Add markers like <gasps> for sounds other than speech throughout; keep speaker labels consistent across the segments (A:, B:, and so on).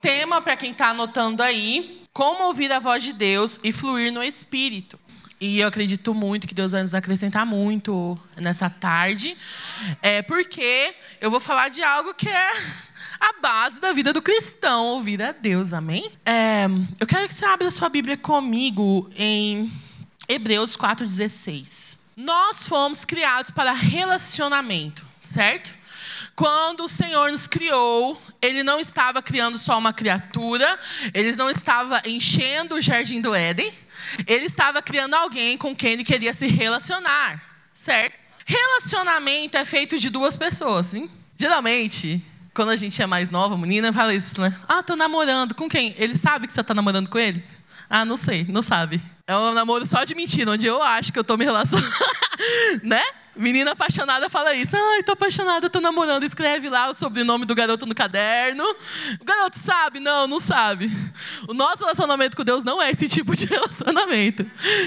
A: Tema para quem está anotando aí: como ouvir a voz de Deus e fluir no Espírito. E eu acredito muito que Deus vai nos acrescentar muito nessa tarde, é porque eu vou falar de algo que é a base da vida do cristão, ouvir a Deus, amém? É, eu quero que você abra sua Bíblia comigo em Hebreus 4,16. Nós fomos criados para relacionamento, certo? Quando o Senhor nos criou, Ele não estava criando só uma criatura, Ele não estava enchendo o jardim do Éden, Ele estava criando alguém com quem Ele queria se relacionar, certo? Relacionamento é feito de duas pessoas, hein? Geralmente, quando a gente é mais nova, menina, fala isso, né? Ah, tô namorando. Com quem? Ele sabe que você tá namorando com ele? Ah, não sei, não sabe. É um namoro só de mentira, onde eu acho que eu tô me relacionando, <laughs> né? Menina apaixonada fala isso. Ai, tô apaixonada, tô namorando. Escreve lá o sobrenome do garoto no caderno. O garoto sabe? Não, não sabe. O nosso relacionamento com Deus não é esse tipo de <laughs> relacionamento,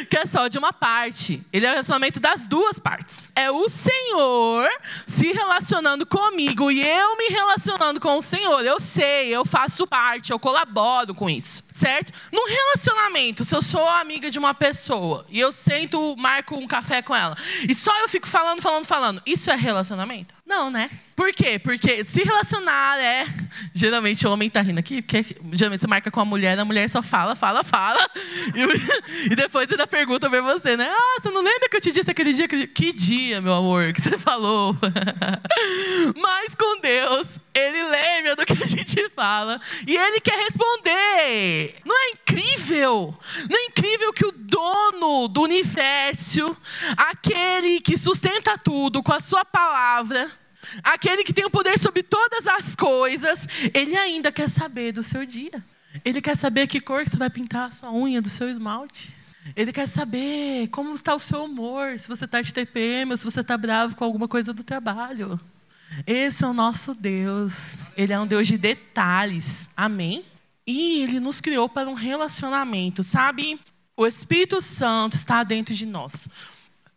A: que é só de uma parte. Ele é o relacionamento das duas partes. É o Senhor se relacionando comigo e eu me relacionando com o Senhor. Eu sei, eu faço parte, eu colaboro com isso, certo? Num relacionamento, se eu sou amiga de uma pessoa e eu sento, marco um café com ela, e só eu fico falando, falando, falando. Isso é relacionamento? Não, né? Por quê? Porque se relacionar é. Geralmente o homem tá rindo aqui, porque geralmente você marca com a mulher, a mulher só fala, fala, fala. E, e depois ainda pergunta pra você, né? Ah, você não lembra que eu te disse aquele dia? Que dia, meu amor, que você falou? <laughs> Mas com Deus, Ele lembra do que a gente fala e Ele quer responder. Não é incrível? Não é incrível que o dono do universo, aquele que sustenta tudo com a sua palavra, aquele que tem o poder sobre todas as coisas, ele ainda quer saber do seu dia. Ele quer saber que cor você vai pintar a sua unha do seu esmalte. Ele quer saber como está o seu humor, se você está de TPM ou se você está bravo com alguma coisa do trabalho. Esse é o nosso Deus. Ele é um Deus de detalhes. Amém? E ele nos criou para um relacionamento, sabe? O Espírito Santo está dentro de nós.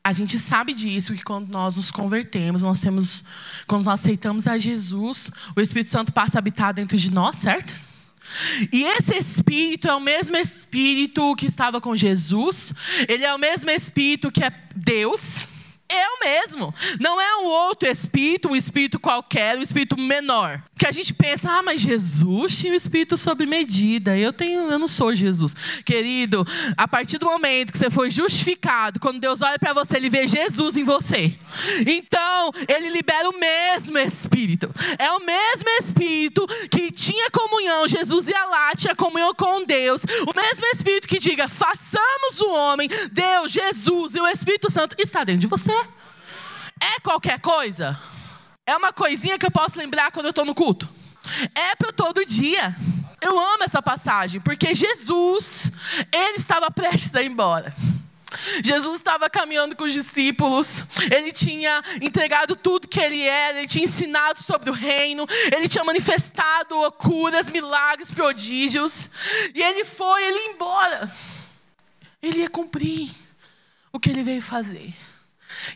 A: A gente sabe disso, que quando nós nos convertemos, nós temos, quando nós aceitamos a Jesus, o Espírito Santo passa a habitar dentro de nós, certo? E esse Espírito é o mesmo Espírito que estava com Jesus, ele é o mesmo Espírito que é Deus, o mesmo. Não é um outro espírito, um espírito qualquer, um espírito menor. Porque a gente pensa, ah, mas Jesus tinha um espírito sob medida. Eu tenho, eu não sou Jesus. Querido, a partir do momento que você foi justificado, quando Deus olha para você, ele vê Jesus em você. Então, ele libera o mesmo espírito. É o mesmo espírito que tinha comunhão, Jesus ia lá, tinha comunhão com Deus. O mesmo espírito que diga, façamos o homem, Deus, Jesus e o Espírito Santo está dentro de você. É qualquer coisa? É uma coisinha que eu posso lembrar quando eu estou no culto? É para todo dia. Eu amo essa passagem, porque Jesus, ele estava prestes a ir embora. Jesus estava caminhando com os discípulos, ele tinha entregado tudo que ele era, ele tinha ensinado sobre o reino, ele tinha manifestado curas, milagres, prodígios, e ele foi, ele ia embora. Ele ia cumprir o que ele veio fazer.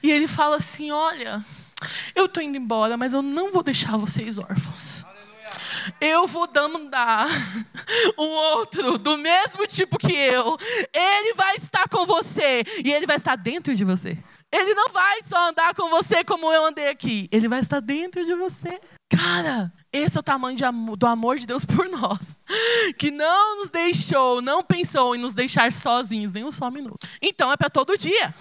A: E ele fala assim: Olha, eu estou indo embora, mas eu não vou deixar vocês órfãos. Eu vou dar <laughs> um outro do mesmo tipo que eu. Ele vai estar com você e ele vai estar dentro de você. Ele não vai só andar com você como eu andei aqui. Ele vai estar dentro de você. Cara, esse é o tamanho do amor de Deus <laughs> por nós. Que não nos deixou, não pensou em nos deixar sozinhos nem um só minuto. Então é para todo dia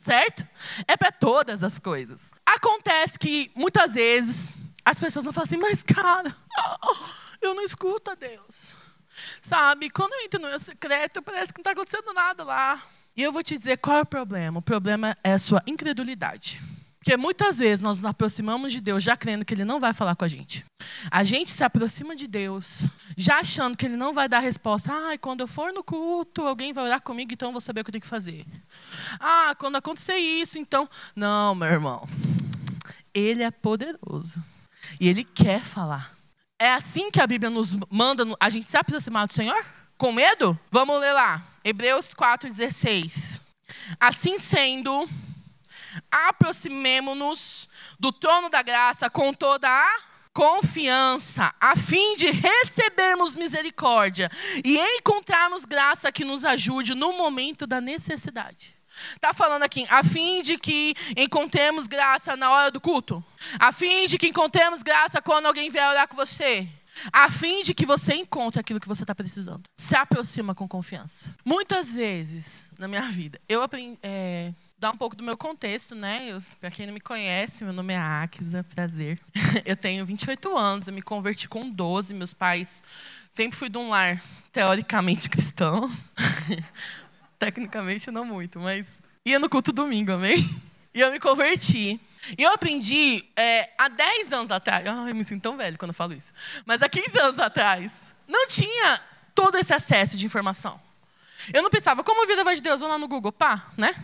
A: certo? É para todas as coisas. Acontece que muitas vezes as pessoas vão falar assim, mas cara, <laughs> eu não escuto a Deus. Sabe, quando eu entro no meu secreto, parece que não está acontecendo nada lá. E eu vou te dizer qual é o problema. O problema é a sua incredulidade. Porque muitas vezes nós nos aproximamos de Deus já crendo que Ele não vai falar com a gente. A gente se aproxima de Deus já achando que Ele não vai dar resposta. Ah, quando eu for no culto, alguém vai orar comigo, então eu vou saber o que eu tenho que fazer. Ah, quando acontecer isso, então. Não, meu irmão. Ele é poderoso. E Ele quer falar. É assim que a Bíblia nos manda a gente se aproximar do Senhor? Com medo? Vamos ler lá. Hebreus 4,16. Assim sendo aproximemo-nos do trono da graça com toda a confiança, a fim de recebermos misericórdia e encontrarmos graça que nos ajude no momento da necessidade. Está falando aqui, a fim de que encontremos graça na hora do culto, a fim de que encontremos graça quando alguém vier orar com você, a fim de que você encontre aquilo que você está precisando. Se aproxima com confiança. Muitas vezes na minha vida, eu aprendi. É, dar um pouco do meu contexto, né? Para quem não me conhece, meu nome é Akisa, prazer. <laughs> Eu tenho 28 anos, eu me converti com 12. Meus pais sempre fui de um lar teoricamente cristão. <laughs> Tecnicamente não muito, mas ia no culto domingo, amém? E eu me converti. E eu aprendi é, há 10 anos atrás. eu me sinto tão velho quando eu falo isso. Mas há 15 anos atrás, não tinha todo esse acesso de informação. Eu não pensava, como a vida vai de Deus? Vou lá no Google, pá, né?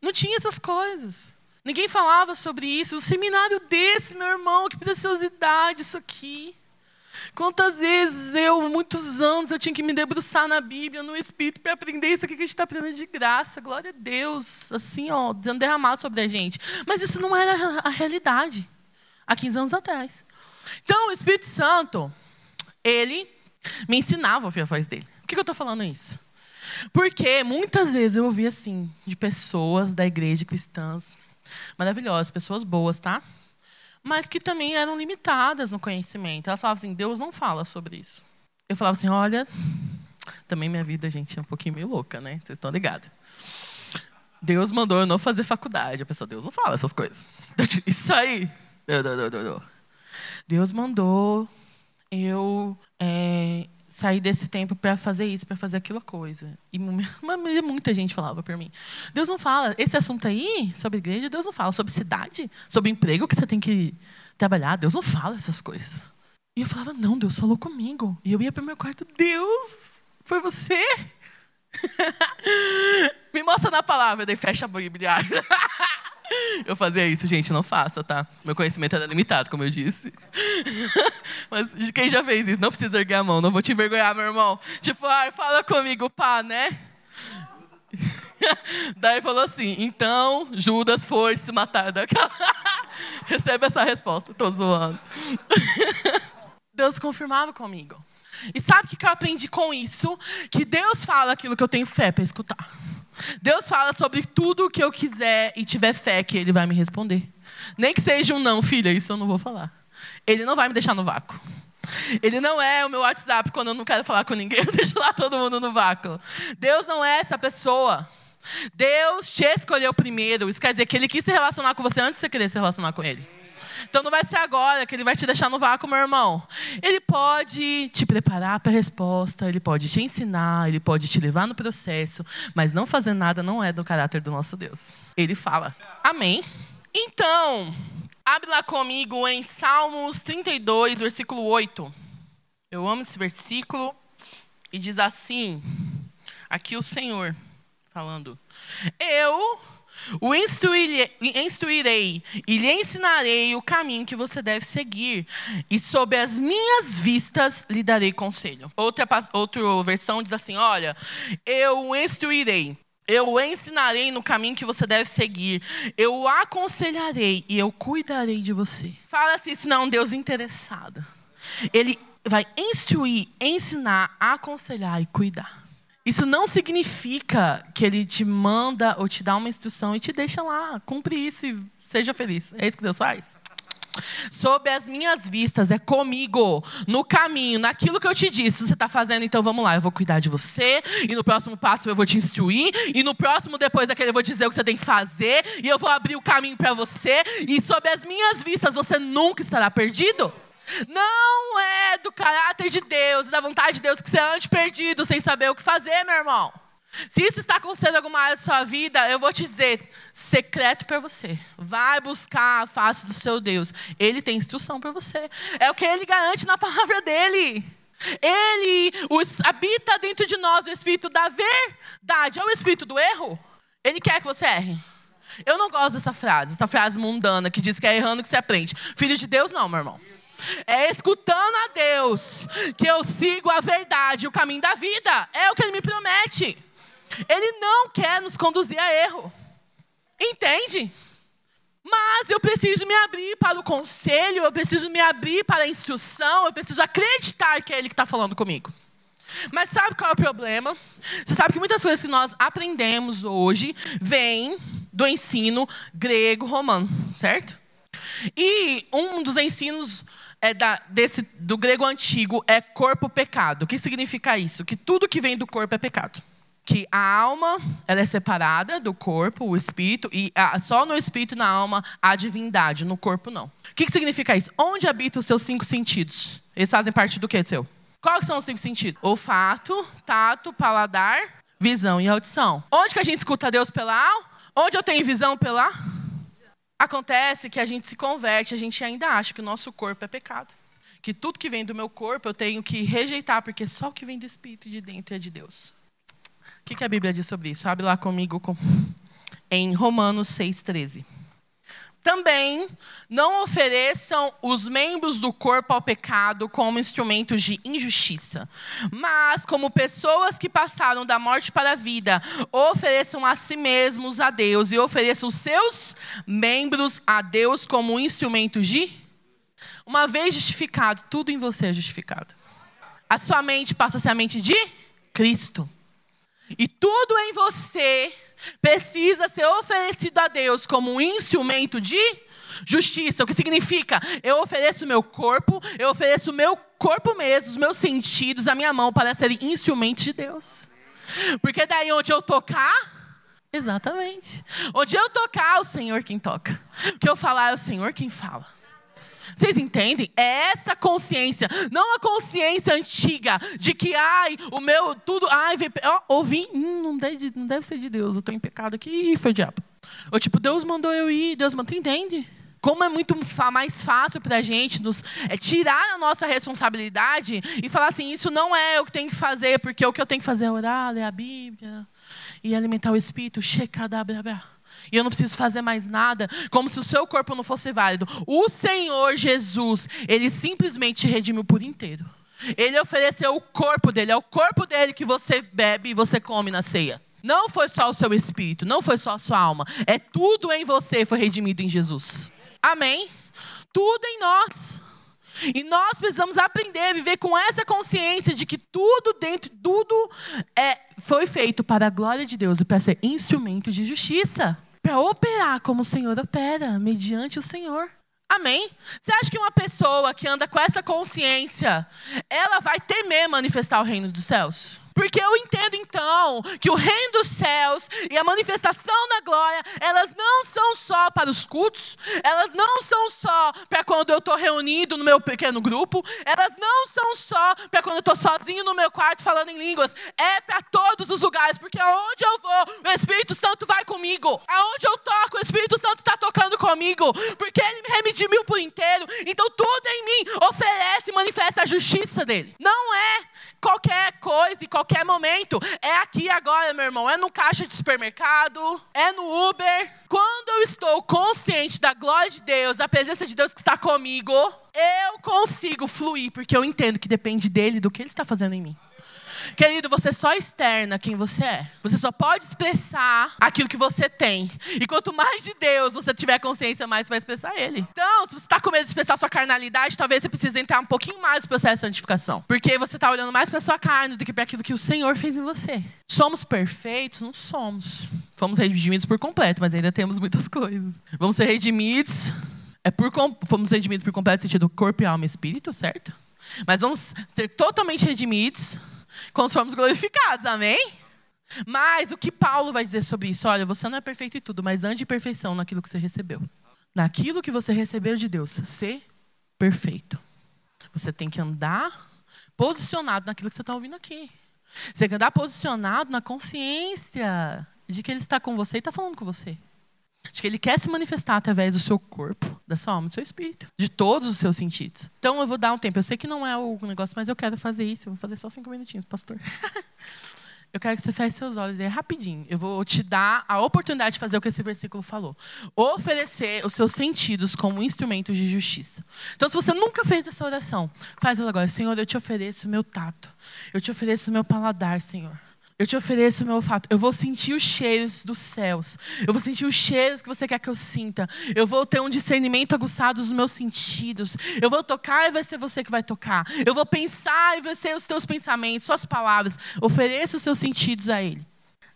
A: Não tinha essas coisas. Ninguém falava sobre isso. Um seminário desse, meu irmão, que preciosidade isso aqui. Quantas vezes eu, muitos anos, eu tinha que me debruçar na Bíblia, no Espírito, para aprender isso aqui que a gente está aprendendo de graça. Glória a Deus, assim, ó, derramado sobre a gente. Mas isso não era a realidade há 15 anos atrás. Então, o Espírito Santo, ele me ensinava a ouvir a voz dele. Por que eu estou falando isso? Porque muitas vezes eu ouvi assim, de pessoas da igreja cristãs, maravilhosas, pessoas boas, tá? Mas que também eram limitadas no conhecimento. Elas falavam assim: Deus não fala sobre isso. Eu falava assim: olha, também minha vida, gente, é um pouquinho meio louca, né? Vocês estão ligados. Deus mandou eu não fazer faculdade. A pessoa, Deus não fala essas coisas. <laughs> Isso aí. Deus mandou eu é, sair desse tempo para fazer isso, para fazer aquela coisa. E <laughs> muita gente falava para mim: Deus não fala, esse assunto aí, sobre igreja, Deus não fala. Sobre cidade, sobre emprego que você tem que trabalhar, Deus não fala essas coisas. E eu falava: Não, Deus falou comigo. E eu ia para o meu quarto: Deus, foi você? <laughs> Me mostra na palavra, daí fecha a Bíblia. <laughs> Eu fazia isso, gente, não faça, tá? Meu conhecimento era limitado, como eu disse. <laughs> Mas quem já fez isso, não precisa erguer a mão, não vou te envergonhar, meu irmão. Tipo, ai, fala comigo, pá, né? <laughs> Daí falou assim: então Judas foi se matar daquela. <laughs> Recebe essa resposta, tô zoando. Deus confirmava comigo. E sabe o que eu aprendi com isso? Que Deus fala aquilo que eu tenho fé para escutar. Deus fala sobre tudo o que eu quiser e tiver fé que Ele vai me responder. Nem que seja um não, filha, isso eu não vou falar. Ele não vai me deixar no vácuo. Ele não é o meu WhatsApp quando eu não quero falar com ninguém, <laughs> eu deixo lá todo mundo no vácuo. Deus não é essa pessoa. Deus te escolheu primeiro. Isso quer dizer que Ele quis se relacionar com você antes de você querer se relacionar com Ele. Então não vai ser agora que ele vai te deixar no vácuo, meu irmão. Ele pode te preparar para a resposta, ele pode te ensinar, ele pode te levar no processo, mas não fazer nada não é do caráter do nosso Deus. Ele fala. Amém. Então, abre lá comigo em Salmos 32, versículo 8. Eu amo esse versículo e diz assim: aqui o Senhor falando: Eu o instruirei, e lhe ensinarei o caminho que você deve seguir, e sob as minhas vistas lhe darei conselho. Outra, outra versão diz assim: Olha, eu o instruirei. Eu o ensinarei no caminho que você deve seguir. Eu o aconselharei e eu cuidarei de você. Fala assim, isso não é um Deus interessado. Ele vai instruir, ensinar, aconselhar e cuidar. Isso não significa que ele te manda ou te dá uma instrução e te deixa lá, cumpre isso e seja feliz. É isso que Deus faz? Sob as minhas vistas, é comigo, no caminho, naquilo que eu te disse. Você está fazendo, então vamos lá, eu vou cuidar de você. E no próximo passo eu vou te instruir. E no próximo, depois daquele, eu vou dizer o que você tem que fazer. E eu vou abrir o caminho para você. E sob as minhas vistas, você nunca estará perdido. Não é do caráter de Deus da vontade de Deus que você ande perdido sem saber o que fazer, meu irmão. Se isso está acontecendo em alguma área da sua vida, eu vou te dizer, secreto para você. Vai buscar a face do seu Deus. Ele tem instrução para você. É o que ele garante na palavra dele. Ele os, habita dentro de nós o espírito da verdade. É o espírito do erro. Ele quer que você erre. Eu não gosto dessa frase, essa frase mundana que diz que é errando que você aprende. Filho de Deus, não, meu irmão. É escutando a Deus que eu sigo a verdade, o caminho da vida. É o que Ele me promete. Ele não quer nos conduzir a erro. Entende? Mas eu preciso me abrir para o conselho, eu preciso me abrir para a instrução, eu preciso acreditar que é Ele que está falando comigo. Mas sabe qual é o problema? Você sabe que muitas coisas que nós aprendemos hoje vêm do ensino grego-romano, certo? E um dos ensinos é da, desse, do grego antigo é corpo-pecado. O que significa isso? Que tudo que vem do corpo é pecado. Que a alma ela é separada do corpo, o espírito, e a, só no espírito e na alma há divindade, no corpo não. O que, que significa isso? Onde habitam os seus cinco sentidos? Eles fazem parte do que, seu? Quais são os cinco sentidos? Olfato, tato, paladar, visão e audição. Onde que a gente escuta Deus pela alma? Onde eu tenho visão pela? Acontece que a gente se converte, a gente ainda acha que o nosso corpo é pecado. Que tudo que vem do meu corpo eu tenho que rejeitar, porque só o que vem do Espírito de dentro é de Deus. O que, que a Bíblia diz sobre isso? Abre lá comigo em Romanos 6,13. Também não ofereçam os membros do corpo ao pecado como instrumentos de injustiça, mas como pessoas que passaram da morte para a vida, ofereçam a si mesmos a Deus e ofereçam seus membros a Deus como instrumentos de. Uma vez justificado, tudo em você é justificado. A sua mente passa a ser a mente de Cristo. E tudo em você precisa ser oferecido a Deus como um instrumento de justiça. O que significa? Eu ofereço o meu corpo, eu ofereço o meu corpo mesmo, os meus sentidos, a minha mão para serem instrumentos de Deus. Porque daí onde eu tocar, exatamente. Onde eu tocar, o Senhor quem toca. O que eu falar é o Senhor quem fala. Vocês entendem? É essa consciência, não a consciência antiga de que, ai, o meu tudo, ai, ó, ouvi, hum, não, deve, não deve ser de Deus, eu estou em pecado aqui, foi o diabo. Ou tipo, Deus mandou eu ir, Deus mandou, entende? Como é muito mais fácil para a gente nos é, tirar a nossa responsabilidade e falar assim: isso não é o que tem que fazer, porque o que eu tenho que fazer é orar, ler a Bíblia e alimentar o espírito. Shekadabrabá e eu não preciso fazer mais nada, como se o seu corpo não fosse válido. O Senhor Jesus, ele simplesmente te redimiu por inteiro. Ele ofereceu o corpo dele, é o corpo dele que você bebe e você come na ceia. Não foi só o seu espírito, não foi só a sua alma, é tudo em você foi redimido em Jesus. Amém? Tudo em nós. E nós precisamos aprender a viver com essa consciência de que tudo dentro, tudo é, foi feito para a glória de Deus e para ser instrumento de justiça para operar como o Senhor opera, mediante o Senhor. Amém? Você acha que uma pessoa que anda com essa consciência, ela vai temer manifestar o reino dos céus? Porque eu entendo então que o reino dos céus e a manifestação da glória, elas não são só para os cultos, elas não são só para quando eu estou reunido no meu pequeno grupo, elas não são só para quando eu estou sozinho no meu quarto falando em línguas, é para todos os lugares, porque aonde eu vou, o Espírito Santo vai comigo. Aonde eu toco, o Espírito Santo está tocando comigo, porque Ele me redimiu por inteiro. Então tudo em mim oferece e manifesta a justiça dele. Não é qualquer coisa e qualquer momento. É aqui agora, meu irmão. É no caixa de supermercado, é no Uber. Quando eu estou consciente da glória de Deus, da presença de Deus que está comigo, eu consigo fluir, porque eu entendo que depende dele, do que ele está fazendo em mim. Querido, você só externa quem você é. Você só pode expressar aquilo que você tem. E quanto mais de Deus você tiver consciência, mais você vai expressar Ele. Então, se você está com medo de expressar sua carnalidade, talvez você precise entrar um pouquinho mais no processo de santificação. Porque você está olhando mais para sua carne do que para aquilo que o Senhor fez em você. Somos perfeitos? Não somos. Fomos redimidos por completo, mas ainda temos muitas coisas. Vamos ser redimidos. É por, fomos redimidos por completo no sentido corpo, alma e espírito, certo? Mas vamos ser totalmente redimidos quando formos glorificados, amém? Mas o que Paulo vai dizer sobre isso? Olha, você não é perfeito em tudo, mas ande em perfeição naquilo que você recebeu. Naquilo que você recebeu de Deus, ser perfeito. Você tem que andar posicionado naquilo que você está ouvindo aqui. Você tem que andar posicionado na consciência de que Ele está com você e está falando com você. De que ele quer se manifestar através do seu corpo, da sua alma, do seu espírito, de todos os seus sentidos. Então eu vou dar um tempo. Eu sei que não é o negócio, mas eu quero fazer isso. Eu vou fazer só cinco minutinhos, pastor. <laughs> eu quero que você feche seus olhos. É rapidinho. Eu vou te dar a oportunidade de fazer o que esse versículo falou. Oferecer os seus sentidos como instrumentos de justiça. Então, se você nunca fez essa oração, faz ela agora. Senhor, eu te ofereço o meu tato. Eu te ofereço o meu paladar, Senhor. Eu te ofereço o meu olfato. Eu vou sentir os cheiros dos céus. Eu vou sentir os cheiros que você quer que eu sinta. Eu vou ter um discernimento aguçado dos meus sentidos. Eu vou tocar e vai ser você que vai tocar. Eu vou pensar e vai ser os teus pensamentos, suas palavras. Ofereça os seus sentidos a Ele.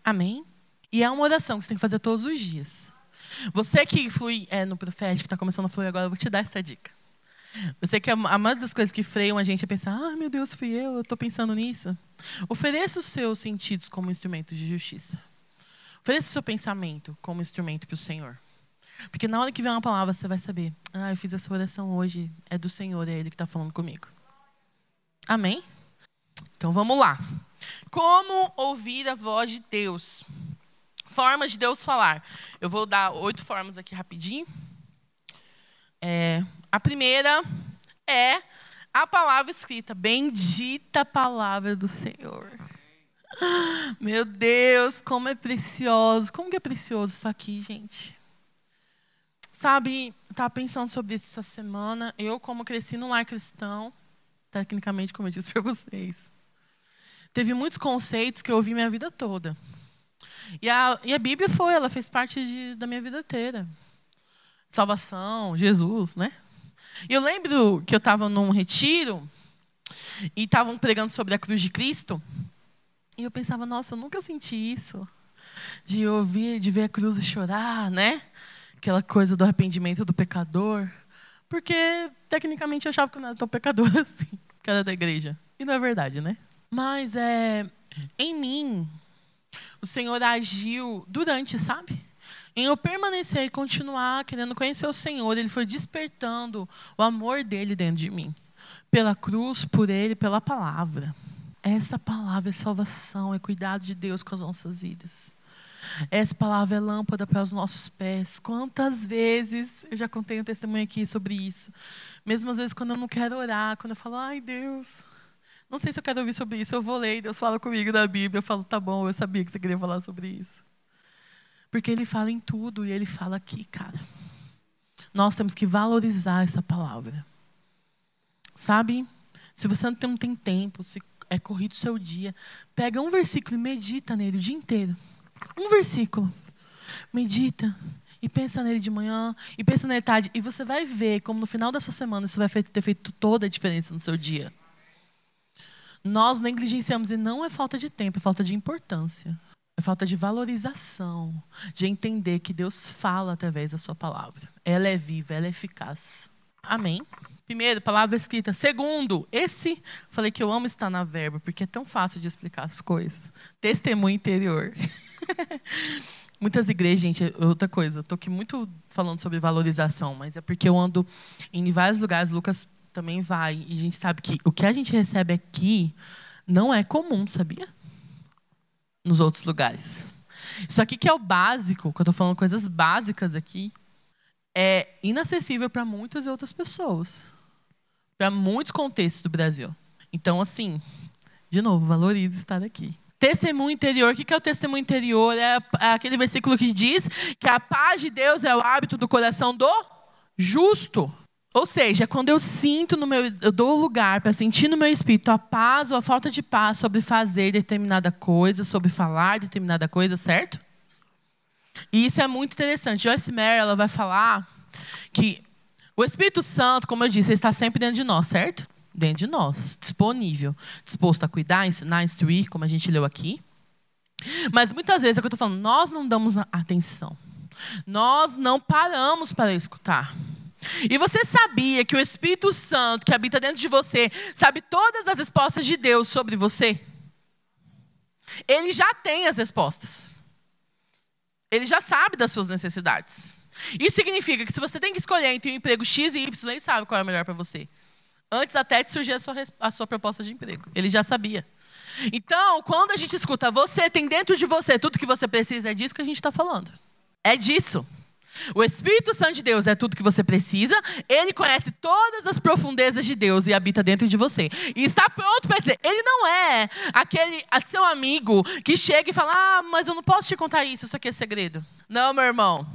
A: Amém? E é uma oração que você tem que fazer todos os dias. Você que flui é, no profético, está começando a fluir agora, eu vou te dar essa dica. Eu sei que a maioria das coisas que freiam a gente é pensar, ah, meu Deus, fui eu, eu estou pensando nisso. Ofereça os seus sentidos como instrumento de justiça. Ofereça o seu pensamento como instrumento para o Senhor. Porque na hora que vier uma palavra, você vai saber, ah, eu fiz essa oração hoje, é do Senhor, é Ele que está falando comigo. Amém? Então vamos lá. Como ouvir a voz de Deus? Formas de Deus falar. Eu vou dar oito formas aqui rapidinho. É, a primeira é a palavra escrita. Bendita palavra do Senhor. Meu Deus, como é precioso. Como que é precioso isso aqui, gente? Sabe, estava pensando sobre isso essa semana. Eu, como cresci num lar cristão, tecnicamente, como eu disse <laughs> para vocês, teve muitos conceitos que eu ouvi minha vida toda. E a, e a Bíblia foi, ela fez parte de, da minha vida inteira. Salvação, Jesus, né? Eu lembro que eu estava num retiro e estavam pregando sobre a cruz de Cristo. E eu pensava, nossa, eu nunca senti isso. De ouvir, de ver a cruz e chorar, né? Aquela coisa do arrependimento do pecador. Porque, tecnicamente, eu achava que eu não era tão pecador <laughs> assim. Que era da igreja. E não é verdade, né? Mas, é, em mim, o Senhor agiu durante, sabe? Em eu permanecer e continuar querendo conhecer o Senhor, Ele foi despertando o amor dele dentro de mim. Pela cruz, por Ele, pela palavra. Essa palavra é salvação, é cuidado de Deus com as nossas vidas. Essa palavra é lâmpada para os nossos pés. Quantas vezes, eu já contei um testemunho aqui sobre isso. Mesmo às vezes quando eu não quero orar, quando eu falo, ai Deus, não sei se eu quero ouvir sobre isso, eu vou ler, Deus fala comigo da Bíblia, eu falo, tá bom, eu sabia que você queria falar sobre isso. Porque ele fala em tudo e ele fala aqui, cara. Nós temos que valorizar essa palavra. Sabe? Se você não tem tempo, se é corrido o seu dia, pega um versículo e medita nele o dia inteiro. Um versículo. Medita e pensa nele de manhã e pensa nele tarde e você vai ver como no final dessa semana isso vai ter feito toda a diferença no seu dia. Nós negligenciamos e não é falta de tempo, é falta de importância. É falta de valorização, de entender que Deus fala através da sua palavra. Ela é viva, ela é eficaz. Amém? Primeiro, palavra escrita. Segundo, esse, falei que eu amo estar na verba, porque é tão fácil de explicar as coisas. Testemunho interior. <laughs> Muitas igrejas, gente, é outra coisa, estou aqui muito falando sobre valorização, mas é porque eu ando em vários lugares, Lucas também vai, e a gente sabe que o que a gente recebe aqui não é comum, sabia? Nos outros lugares. Isso aqui que é o básico, que eu estou falando coisas básicas aqui, é inacessível para muitas outras pessoas, para muitos contextos do Brasil. Então, assim, de novo, valorize estar aqui. Testemunho interior, o que é o testemunho interior? É aquele versículo que diz que a paz de Deus é o hábito do coração do justo. Ou seja, quando eu sinto no meu, eu dou lugar para sentir no meu espírito a paz ou a falta de paz sobre fazer determinada coisa, sobre falar determinada coisa, certo? E isso é muito interessante. Joyce Meyer ela vai falar que o Espírito Santo, como eu disse, está sempre dentro de nós, certo? Dentro de nós, disponível, disposto a cuidar, ensinar, instruir, como a gente leu aqui. Mas muitas vezes é o que eu estou falando, nós não damos atenção. Nós não paramos para escutar. E você sabia que o Espírito Santo que habita dentro de você sabe todas as respostas de Deus sobre você? Ele já tem as respostas. Ele já sabe das suas necessidades. Isso significa que se você tem que escolher entre um emprego X e Y, ele sabe qual é o melhor para você. Antes até de surgir a sua, a sua proposta de emprego. Ele já sabia. Então, quando a gente escuta, você tem dentro de você tudo que você precisa, é disso que a gente está falando. É disso. O Espírito Santo de Deus é tudo que você precisa. Ele conhece todas as profundezas de Deus e habita dentro de você. E está pronto para dizer. Ele não é aquele seu amigo que chega e fala: Ah, mas eu não posso te contar isso, isso aqui é segredo. Não, meu irmão.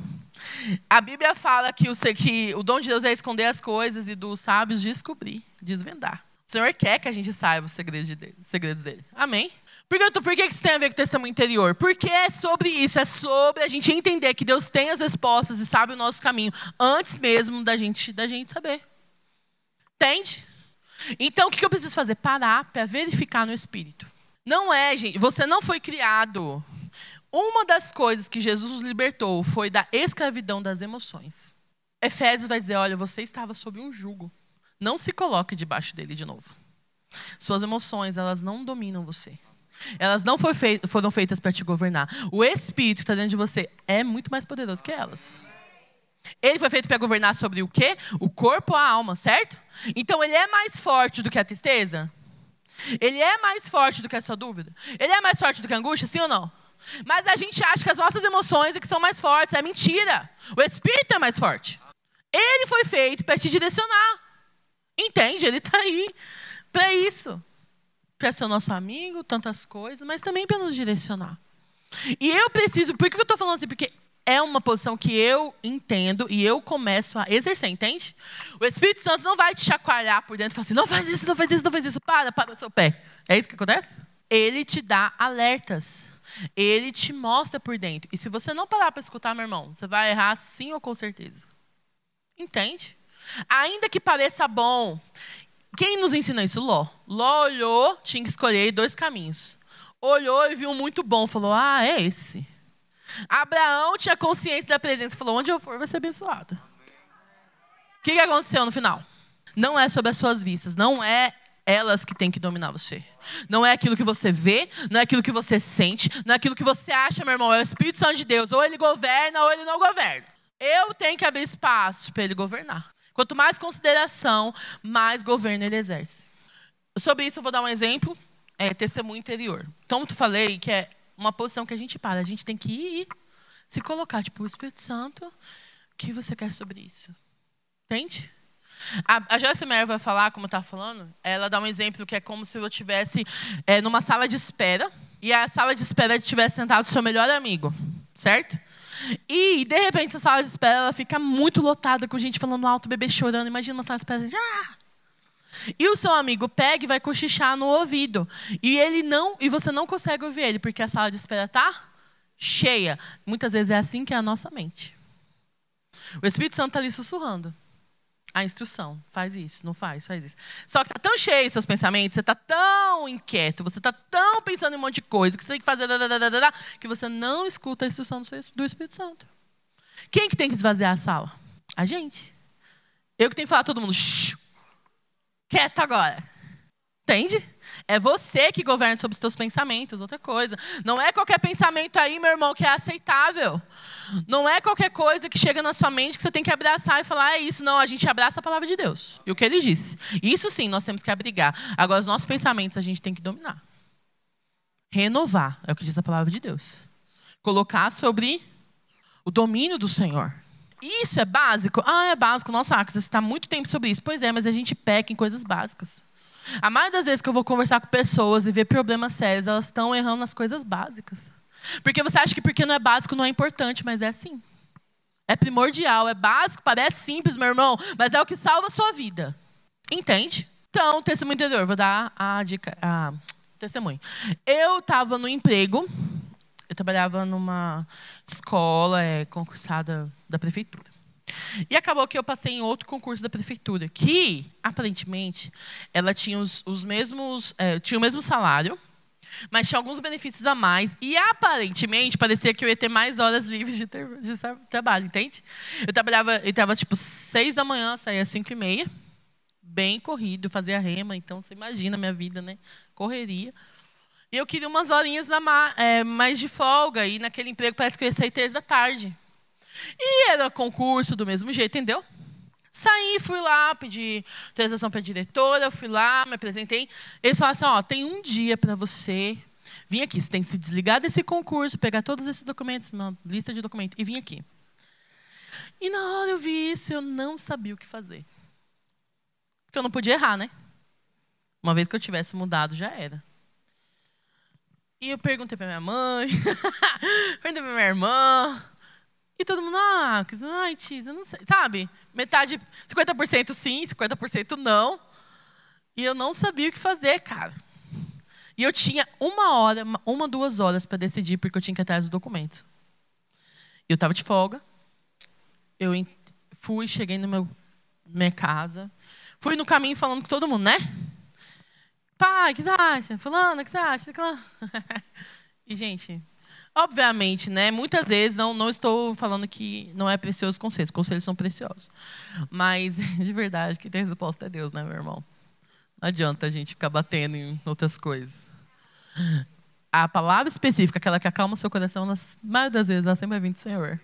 A: A Bíblia fala que o, que o dom de Deus é esconder as coisas e dos sábios descobrir, desvendar. O Senhor quer que a gente saiba os segredos. Os segredos dele. Amém? Pergunto, por que isso tem a ver com testemunho interior? Porque é sobre isso, é sobre a gente entender que Deus tem as respostas e sabe o nosso caminho antes mesmo da gente, da gente saber. Entende? Então, o que eu preciso fazer? Parar para verificar no Espírito. Não é, gente, você não foi criado. Uma das coisas que Jesus nos libertou foi da escravidão das emoções. Efésios vai dizer: olha, você estava sob um jugo. Não se coloque debaixo dele de novo. Suas emoções, elas não dominam você. Elas não foram feitas para te governar. O Espírito que está dentro de você é muito mais poderoso que elas. Ele foi feito para governar sobre o quê? O corpo a alma, certo? Então ele é mais forte do que a tristeza? Ele é mais forte do que essa dúvida? Ele é mais forte do que a angústia, sim ou não? Mas a gente acha que as nossas emoções é que são mais fortes. É mentira. O Espírito é mais forte. Ele foi feito para te direcionar. Entende? Ele está aí para isso para ser o nosso amigo, tantas coisas, mas também para nos direcionar. E eu preciso, por que eu estou falando assim? Porque é uma posição que eu entendo e eu começo a exercer, entende? O Espírito Santo não vai te chacoalhar por dentro e falar assim: não faz isso, não faz isso, não faz isso, para, para o seu pé. É isso que acontece? Ele te dá alertas. Ele te mostra por dentro. E se você não parar para escutar, meu irmão, você vai errar sim ou com certeza. Entende? Ainda que pareça bom quem nos ensina isso? Ló. Ló olhou, tinha que escolher dois caminhos. Olhou e viu um muito bom, falou: Ah, é esse. Abraão tinha consciência da presença, falou: Onde eu for vai ser abençoado. O que, que aconteceu no final? Não é sobre as suas vistas, não é elas que têm que dominar você. Não é aquilo que você vê, não é aquilo que você sente, não é aquilo que você acha, meu irmão. É o Espírito Santo de Deus. Ou ele governa ou ele não governa. Eu tenho que abrir espaço para ele governar. Quanto mais consideração, mais governo ele exerce. Sobre isso, eu vou dar um exemplo: é, testemunho interior. Então, eu falei que é uma posição que a gente para, a gente tem que ir, se colocar, tipo, o Espírito Santo, o que você quer sobre isso? Entende? A, a Joyce Meyer vai falar, como está falando, ela dá um exemplo que é como se eu estivesse é, numa sala de espera e a sala de espera estivesse sentado o seu melhor amigo, certo? E, de repente, essa sala de espera ela fica muito lotada com gente falando alto, bebê chorando. Imagina uma sala de espera. Ah! E o seu amigo pega e vai cochichar no ouvido. E ele não, e você não consegue ouvir ele, porque a sala de espera está cheia. Muitas vezes é assim que é a nossa mente. O Espírito Santo está ali sussurrando a instrução. Faz isso, não faz, faz isso. Só que está tão cheio seus pensamentos, você está tão inquieto, você está tão pensando em um monte de coisa, que você tem que fazer, que você não escuta a instrução do Espírito Santo. Quem que tem que esvaziar a sala? A gente. Eu que tenho que falar todo mundo, quieto agora. Entende? É você que governa sobre os seus pensamentos, outra coisa. Não é qualquer pensamento aí, meu irmão, que é aceitável. Não é qualquer coisa que chega na sua mente que você tem que abraçar e falar, é isso. Não, a gente abraça a palavra de Deus. E o que ele disse. Isso sim, nós temos que abrigar. Agora, os nossos pensamentos a gente tem que dominar. Renovar, é o que diz a palavra de Deus. Colocar sobre o domínio do Senhor. Isso é básico? Ah, é básico. Nossa, você está muito tempo sobre isso. Pois é, mas a gente peca em coisas básicas. A maioria das vezes que eu vou conversar com pessoas e ver problemas sérios, elas estão errando nas coisas básicas. Porque você acha que porque não é básico não é importante, mas é sim. É primordial, é básico, parece simples, meu irmão, mas é o que salva a sua vida. Entende? Então, testemunho interior, vou dar a dica, a testemunho. Eu estava no emprego, eu trabalhava numa escola é, concursada da prefeitura. E acabou que eu passei em outro concurso da prefeitura, que, aparentemente, ela tinha os, os mesmos. É, tinha o mesmo salário, mas tinha alguns benefícios a mais. E aparentemente parecia que eu ia ter mais horas livres de, ter, de trabalho, entende? Eu trabalhava, eu estava tipo seis da manhã, saía às cinco e meia, bem corrido, fazia rema, então você imagina a minha vida, né? Correria. E eu queria umas horinhas é, mais de folga, e naquele emprego parece que eu ia sair três da tarde. E era concurso do mesmo jeito, entendeu? Saí, fui lá, pedi autorização para a diretora, fui lá, me apresentei. Eles falaram assim: ó, tem um dia para você vir aqui. Você tem que se desligar desse concurso, pegar todos esses documentos, uma lista de documentos, e vir aqui. E na hora eu vi isso, eu não sabia o que fazer. Porque eu não podia errar, né? Uma vez que eu tivesse mudado, já era. E eu perguntei para minha mãe, <laughs> perguntei para minha irmã. E todo mundo, ah, ai, Tis, eu não sei. Sabe? Metade, 50% sim, 50% não. E eu não sabia o que fazer, cara. E eu tinha uma hora, uma, duas horas para decidir, porque eu tinha que atrás dos documentos. Eu estava de folga. Eu fui, cheguei meu minha casa. Fui no caminho falando com todo mundo, né? Pai, o que você acha? Fulano, o que você acha? <laughs> e, gente, obviamente, né? Muitas vezes, não, não estou falando que não é precioso conselhos. Conselhos são preciosos. Mas, <laughs> de verdade, que tem resposta é Deus, né, meu irmão? Não adianta a gente ficar batendo em outras coisas. A palavra específica, aquela que acalma o seu coração, nas maioria das vezes, ela sempre vir do Senhor.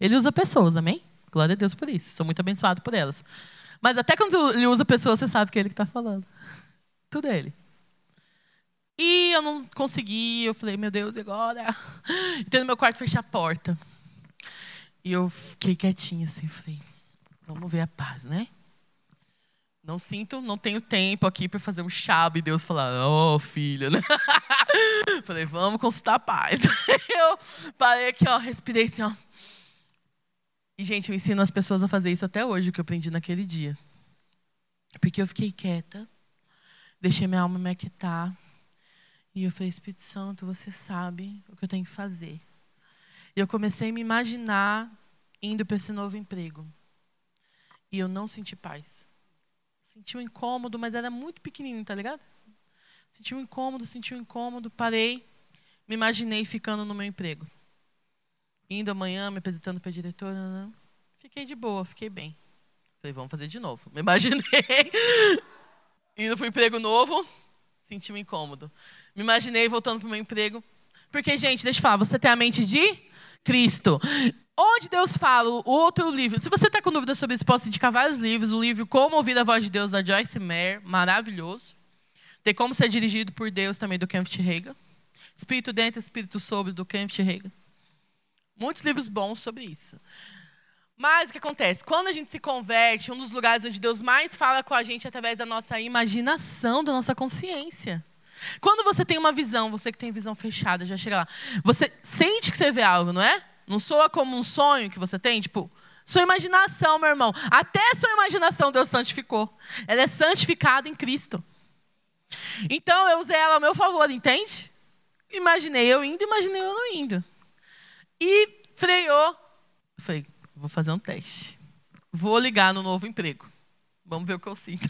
A: Ele usa pessoas, amém? Glória a Deus por isso. Sou muito abençoado por elas. Mas até quando ele usa pessoas, você sabe que é ele que está falando. Tudo é ele. E eu não consegui, eu falei, meu Deus, e agora? <laughs> Entrei no meu quarto, fechei a porta. E eu fiquei quietinha assim, falei, vamos ver a paz, né? Não sinto, não tenho tempo aqui para fazer um chabo e Deus falar, oh, filha, né? <laughs> Falei, vamos consultar a paz. <laughs> Eu parei aqui, ó, respirei assim, ó. E, gente, eu ensino as pessoas a fazer isso até hoje, o que eu aprendi naquele dia. Porque eu fiquei quieta, deixei minha alma me aquietar. E eu falei, Espírito Santo, você sabe o que eu tenho que fazer. E eu comecei a me imaginar indo para esse novo emprego. E eu não senti paz. Senti um incômodo, mas era muito pequenininho, tá ligado? Senti um incômodo, senti um incômodo, parei, me imaginei ficando no meu emprego. Indo amanhã, me apresentando para a diretora. Não. Fiquei de boa, fiquei bem. Falei, vamos fazer de novo. <laughs> Me imaginei <laughs> indo para o emprego novo, senti um incômodo. Me imaginei voltando para o meu emprego. Porque, gente, deixa eu falar, você tem a mente de Cristo. Onde Deus fala, o outro livro. Se você está com dúvida sobre isso, posso indicar vários livros. O livro Como Ouvir a Voz de Deus, da Joyce Meyer, maravilhoso. Tem Como Ser Dirigido por Deus, também, do Kenneth Reagan. Espírito Dentro, Espírito Sobre, do Kenneth Reagan. Muitos livros bons sobre isso. Mas o que acontece? Quando a gente se converte, um dos lugares onde Deus mais fala com a gente é através da nossa imaginação, da nossa consciência. Quando você tem uma visão, você que tem visão fechada, já chega lá, você sente que você vê algo, não é? Não soa como um sonho que você tem? Tipo, sua imaginação, meu irmão. Até sua imaginação Deus santificou. Ela é santificada em Cristo. Então eu usei ela a meu favor, entende? Imaginei eu indo, imaginei eu não indo. E freou. falei, vou fazer um teste. Vou ligar no novo emprego. Vamos ver o que eu sinto.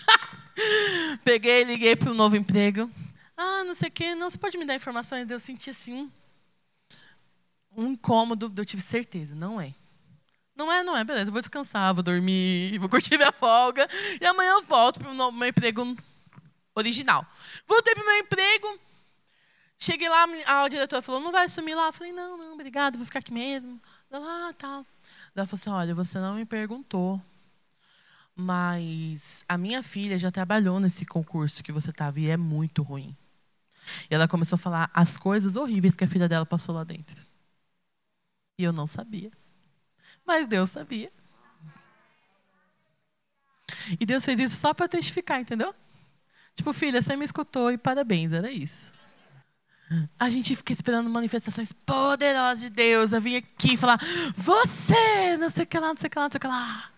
A: <laughs> Peguei, liguei para o novo emprego. Ah, não sei o quê. Não, você pode me dar informações? Eu senti assim um, um incômodo. Eu tive certeza, não é. Não é, não é, beleza. Eu vou descansar, vou dormir, <laughs> vou curtir minha folga. E amanhã eu volto para o meu emprego original. Voltei para o meu emprego. Cheguei lá, a diretora falou, não vai sumir lá? Eu falei, não, não, obrigado, vou ficar aqui mesmo. Ela, ah, tá. Ela falou assim, olha, você não me perguntou, mas a minha filha já trabalhou nesse concurso que você estava e é muito ruim. E ela começou a falar as coisas horríveis que a filha dela passou lá dentro. E eu não sabia. Mas Deus sabia. E Deus fez isso só para testificar, entendeu? Tipo, filha, você me escutou e parabéns, era isso. A gente fica esperando manifestações poderosas de Deus. Eu vim aqui falar, você, não sei o que lá, não sei o que lá, não sei o que lá.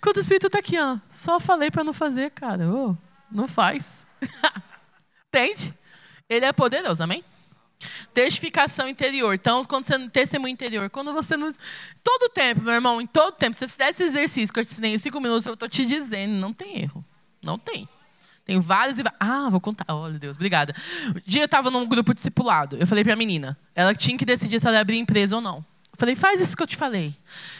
A: Quando o Espírito está aqui, ó, só falei para não fazer, cara. Oh, não faz. <laughs> Entende? Ele é poderoso, amém? Testificação interior. Então, quando você testemunho interior, quando você não. Todo tempo, meu irmão, em todo tempo, se você fizer esse exercício que eu te ensinei em cinco minutos, eu estou te dizendo, não tem erro. Não tem. Tem vários e Ah, vou contar. Olha, Deus, obrigada. Um dia eu estava num grupo discipulado. Eu falei para a menina. Ela tinha que decidir se ela ia abrir empresa ou não. Eu falei, faz isso que eu te falei.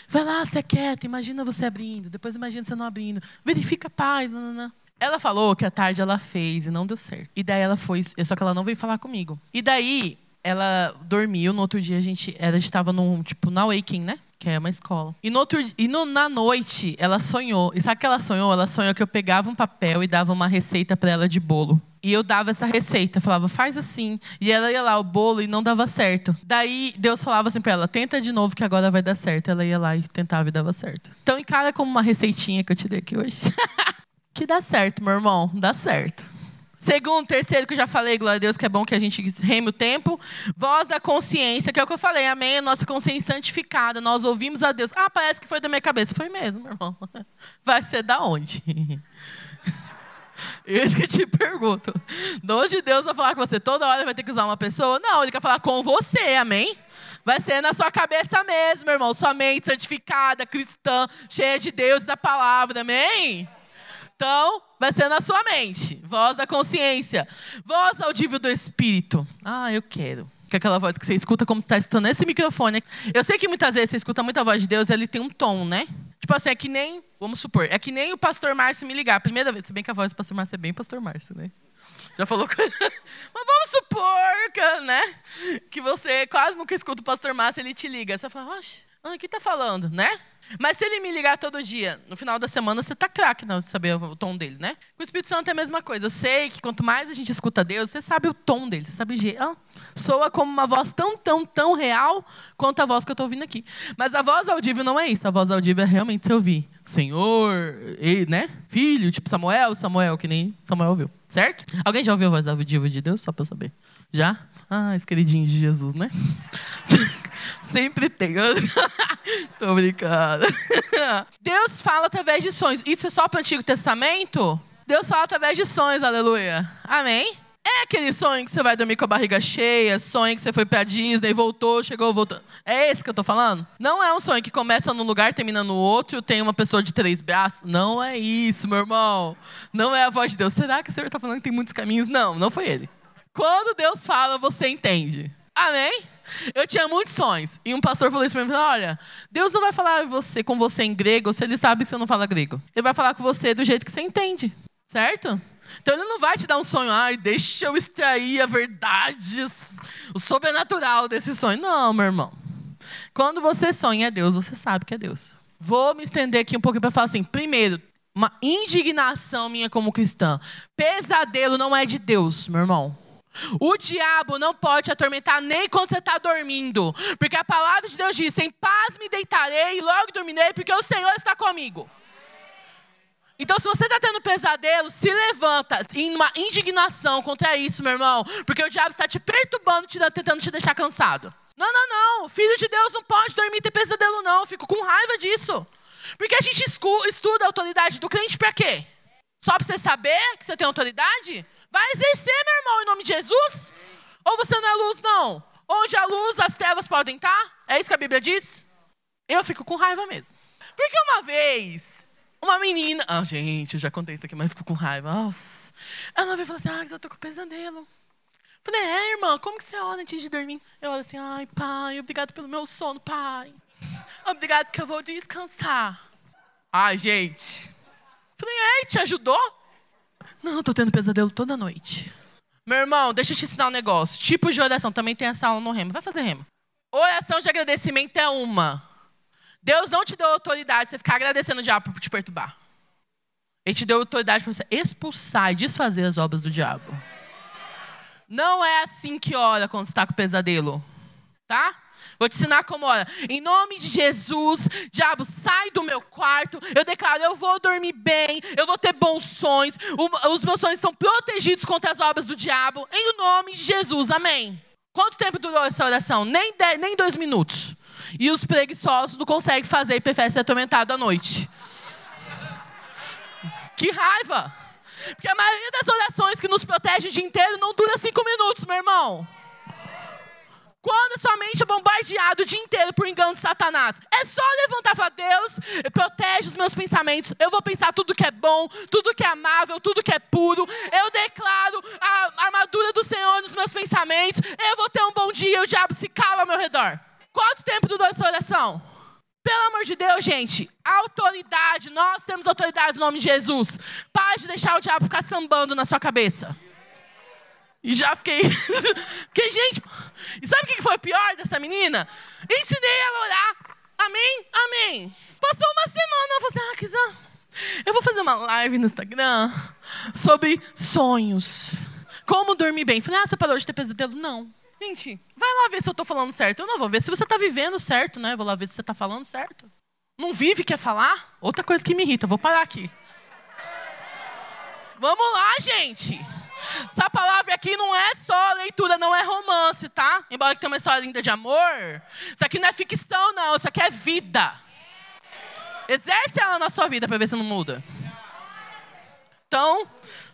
A: Vai lá, você é quieta, imagina você abrindo. Depois imagina você não abrindo. Verifica a paz. Não, não, não. Ela falou que à tarde ela fez e não deu certo. E daí ela foi, só que ela não veio falar comigo. E daí ela dormiu, no outro dia a gente, ela estava num, tipo, na Waking, né? que é uma escola. E, no outro, e no, na noite, ela sonhou. E sabe o que ela sonhou? Ela sonhou que eu pegava um papel e dava uma receita para ela de bolo. E eu dava essa receita, falava, faz assim. E ela ia lá, o bolo, e não dava certo. Daí Deus falava assim pra ela, tenta de novo que agora vai dar certo. Ela ia lá e tentava e dava certo. Então encara como uma receitinha que eu te dei aqui hoje. <laughs> que dá certo, meu irmão, dá certo. Segundo, terceiro, que eu já falei, glória a Deus, que é bom que a gente reme o tempo. Voz da consciência, que é o que eu falei, amém? Nossa consciência santificada, nós ouvimos a Deus. Ah, parece que foi da minha cabeça. Foi mesmo, meu irmão. <laughs> Vai ser da onde? <laughs> Eis que te pergunto. De onde Deus vai falar com você? Toda hora vai ter que usar uma pessoa? Não, ele quer falar com você, amém? Vai ser na sua cabeça mesmo, meu irmão. Sua mente santificada, cristã, cheia de Deus e da palavra, amém? Então, vai ser na sua mente. Voz da consciência. Voz audível do Espírito. Ah, eu quero. Que é aquela voz que você escuta como está escutando esse microfone. Eu sei que muitas vezes você escuta muita voz de Deus ele tem um tom, né? Tipo assim, é que nem, vamos supor, é que nem o pastor Márcio me ligar. Primeira vez, se bem que a voz do pastor Márcio é bem pastor Márcio, né? Já falou com. <laughs> Mas vamos supor que, né, que você quase nunca escuta o pastor Márcio, ele te liga. Você fala, oxe, o que está falando, né? Mas se ele me ligar todo dia, no final da semana, você tá craque não saber o tom dele, né? Com o Espírito Santo é a mesma coisa. Eu sei que quanto mais a gente escuta Deus, você sabe o tom dele, você sabe o soa como uma voz tão, tão, tão real quanto a voz que eu estou ouvindo aqui. Mas a voz audível não é isso. A voz audível é realmente se ouvir. Senhor, e, né? Filho, tipo Samuel, Samuel, que nem Samuel ouviu. Certo? Alguém já ouviu a voz audível de Deus? Só para eu saber. Já? Ah, esse queridinho de Jesus, né? <laughs> Sempre tem. <laughs> Tô brincando. <laughs> Deus fala através de sonhos. Isso é só para o Antigo Testamento? Deus fala através de sonhos, aleluia. Amém? É aquele sonho que você vai dormir com a barriga cheia, sonho que você foi pra Disney, voltou, chegou, voltou. É esse que eu tô falando? Não é um sonho que começa num lugar, termina no outro, tem uma pessoa de três braços. Não é isso, meu irmão. Não é a voz de Deus. Será que o Senhor tá falando que tem muitos caminhos? Não, não foi ele. Quando Deus fala, você entende. Amém? Eu tinha muitos sonhos. E um pastor falou isso para mim: olha, Deus não vai falar você, com você em grego se ele sabe que você não fala grego. Ele vai falar com você do jeito que você entende. Certo? Então ele não vai te dar um sonho, ai, deixa eu extrair a verdade, o sobrenatural desse sonho. Não, meu irmão. Quando você sonha é Deus, você sabe que é Deus. Vou me estender aqui um pouquinho para falar assim: primeiro, uma indignação minha como cristã. Pesadelo não é de Deus, meu irmão. O diabo não pode te atormentar nem quando você está dormindo. Porque a palavra de Deus diz: em paz me deitarei e logo dormirei, porque o Senhor está comigo. Então, se você está tendo pesadelo, se levanta em uma indignação contra isso, meu irmão. Porque o diabo está te perturbando, te, tentando te deixar cansado. Não, não, não. Filho de Deus não pode dormir e ter pesadelo, não. Fico com raiva disso. Porque a gente estuda a autoridade do crente para quê? Só para você saber que você tem autoridade? Vai exercer, meu irmão, em nome de Jesus? Ou você não é luz, não? Onde a luz, as trevas podem estar? É isso que a Bíblia diz? Eu fico com raiva mesmo. Porque uma vez, uma menina. Ah, gente, eu já contei isso aqui, mas fico com raiva. Nossa. Ela veio e falou assim: Ah, eu tô com pesadelo. Falei, é, irmã, como que você ora antes de dormir? Eu olho assim, ai, pai, obrigado pelo meu sono, pai. Obrigado que eu vou descansar. Ai, gente. Falei, ei, te ajudou? Não, eu tô tendo pesadelo toda noite. Meu irmão, deixa eu te ensinar um negócio. Tipo de oração, também tem essa aula no remo. Vai fazer remo. Oração de agradecimento é uma. Deus não te deu autoridade você ficar agradecendo o diabo por te perturbar. Ele te deu autoridade para você expulsar e desfazer as obras do diabo. Não é assim que ora quando está com pesadelo. Tá? Vou te ensinar como ora. Em nome de Jesus, diabo, sai do meu quarto. Eu declaro, eu vou dormir bem, eu vou ter bons sonhos. os meus sonhos são protegidos contra as obras do diabo. Em nome de Jesus, amém. Quanto tempo durou essa oração? Nem, dez, nem dois minutos. E os preguiçosos não conseguem fazer e preferem ser atormentados à noite. Que raiva! Porque a maioria das orações que nos protegem o dia inteiro não dura cinco minutos, meu irmão. Quando sua mente é bombardeada o dia inteiro por engano de Satanás, é só levantar e falar: Deus, protege os meus pensamentos. Eu vou pensar tudo que é bom, tudo que é amável, tudo que é puro. Eu declaro a armadura do Senhor nos meus pensamentos. Eu vou ter um bom dia e o diabo se cala ao meu redor. Quanto tempo durou essa oração? Pelo amor de Deus, gente, autoridade, nós temos autoridade no nome de Jesus. Pare de deixar o diabo ficar sambando na sua cabeça. E já fiquei. <laughs> Porque, gente, e sabe o que foi pior dessa menina? Ensinei ela a orar. Amém? Amém. Passou uma semana, eu falei assim, ah, Kizan, eu vou fazer uma live no Instagram sobre sonhos. Como dormir bem. Falei, ah, você parou de ter pesadelo? Não. Gente, vai lá ver se eu estou falando certo. Eu não vou ver se você está vivendo certo, né? Vou lá ver se você está falando certo. Não vive, quer falar? Outra coisa que me irrita, vou parar aqui. Vamos lá, gente. Essa palavra aqui não é só leitura, não é romance, tá? Embora tenha uma história linda de amor. Isso aqui não é ficção, não. Isso aqui é vida. Exerce ela na sua vida para ver se não muda. Então,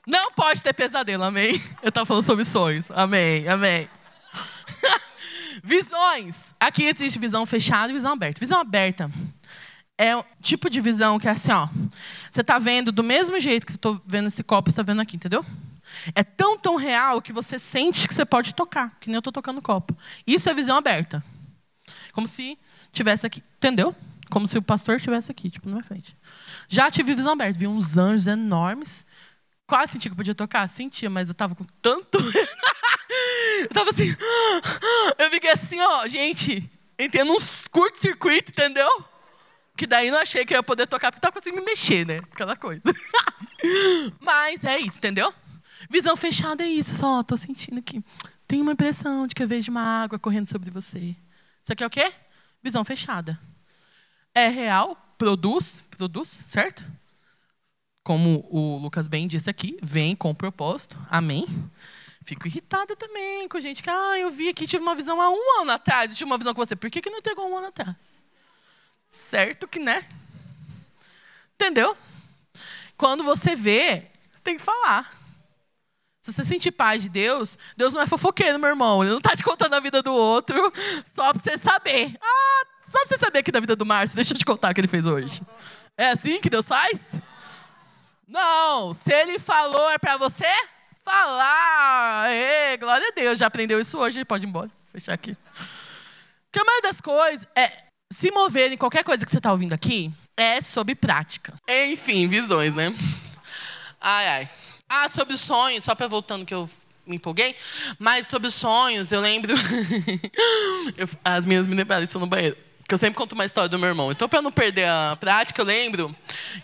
A: Não pode ter pesadelo, amém? Eu estava falando sobre sonhos. Amém, amém. <laughs> Visões. Aqui existe visão fechada e visão aberta. Visão aberta é o tipo de visão que é assim, ó. Você está vendo do mesmo jeito que você está vendo esse copo, você está vendo aqui, entendeu? É tão, tão real que você sente que você pode tocar, que nem eu estou tocando copo. Isso é visão aberta. Como se tivesse aqui, entendeu? Como se o pastor estivesse aqui, tipo, na minha frente. Já tive visão aberta, vi uns anjos enormes. Quase senti que eu podia tocar, sentia, mas eu estava com tanto. <laughs> eu tava assim. <gasps> Eu fiquei assim, ó, gente, entrei num curto-circuito, entendeu? Que daí não achei que eu ia poder tocar, porque tava conseguindo me mexer, né? Aquela coisa. <laughs> Mas é isso, entendeu? Visão fechada é isso, só tô sentindo que tem uma impressão de que eu vejo uma água correndo sobre você. Isso aqui é o quê? Visão fechada. É real, produz, produz, certo? Como o Lucas bem disse aqui, vem com propósito. Amém. Fico irritada também com gente que, ah, eu vi aqui, tive uma visão há um ano atrás, eu tive uma visão com você. Por que, que não entregou um ano atrás? Certo que, né? Entendeu? Quando você vê, você tem que falar. Se você sentir paz de Deus, Deus não é fofoqueiro, meu irmão. Ele não está te contando a vida do outro <laughs> só para você saber. Ah, só para você saber aqui da vida do Márcio, deixa eu te contar o que ele fez hoje. É assim que Deus faz? Não, se ele falou é para você falar. Ê, glória a Deus, já aprendeu isso hoje, pode ir embora. Fechar aqui. Porque a maioria das coisas é se mover em qualquer coisa que você está ouvindo aqui é sobre prática. Enfim, visões, né? Ai, ai. Ah, sobre os sonhos, só para voltando que eu me empolguei, mas sobre os sonhos, eu lembro. <laughs> eu, as minhas me lembraram isso no banheiro. Que eu sempre conto uma história do meu irmão. Então, para não perder a prática, eu lembro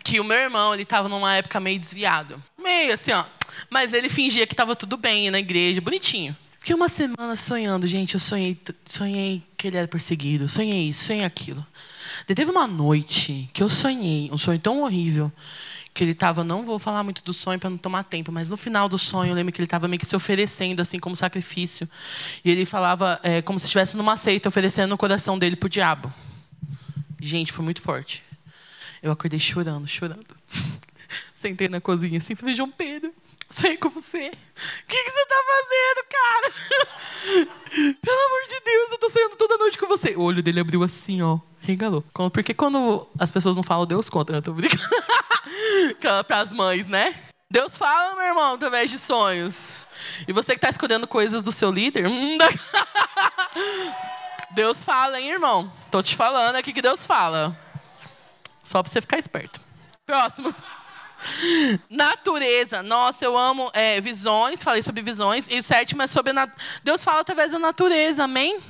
A: que o meu irmão ele estava numa época meio desviado. Meio assim, ó. Mas ele fingia que estava tudo bem na igreja, bonitinho. Fiquei uma semana sonhando, gente. Eu sonhei, sonhei que ele era perseguido. Sonhei isso, sonhei aquilo. Daí teve uma noite que eu sonhei, um sonho tão horrível, que ele estava, não vou falar muito do sonho para não tomar tempo, mas no final do sonho eu lembro que ele estava meio que se oferecendo assim como sacrifício. E ele falava é, como se estivesse numa seita, oferecendo o coração dele para o diabo. Gente, foi muito forte. Eu acordei chorando, chorando. <laughs> Sentei na cozinha assim, falei, João Pedro, sonhei com você. O que, que você está fazendo, cara? <laughs> Pelo amor de Deus, eu tô sonhando toda noite com você. O olho dele abriu assim, ó. Regalou. Porque quando as pessoas não falam, Deus conta. Eu tô brincando. <laughs> Para as mães, né? Deus fala, meu irmão, através de sonhos. E você que está escolhendo coisas do seu líder. Hum, <laughs> Deus fala, hein, irmão? Tô te falando aqui que Deus fala. Só para você ficar esperto. Próximo. <laughs> Natureza. Nossa, eu amo é, visões, falei sobre visões. E sétimo é sobre. Nat... Deus fala através da natureza, amém?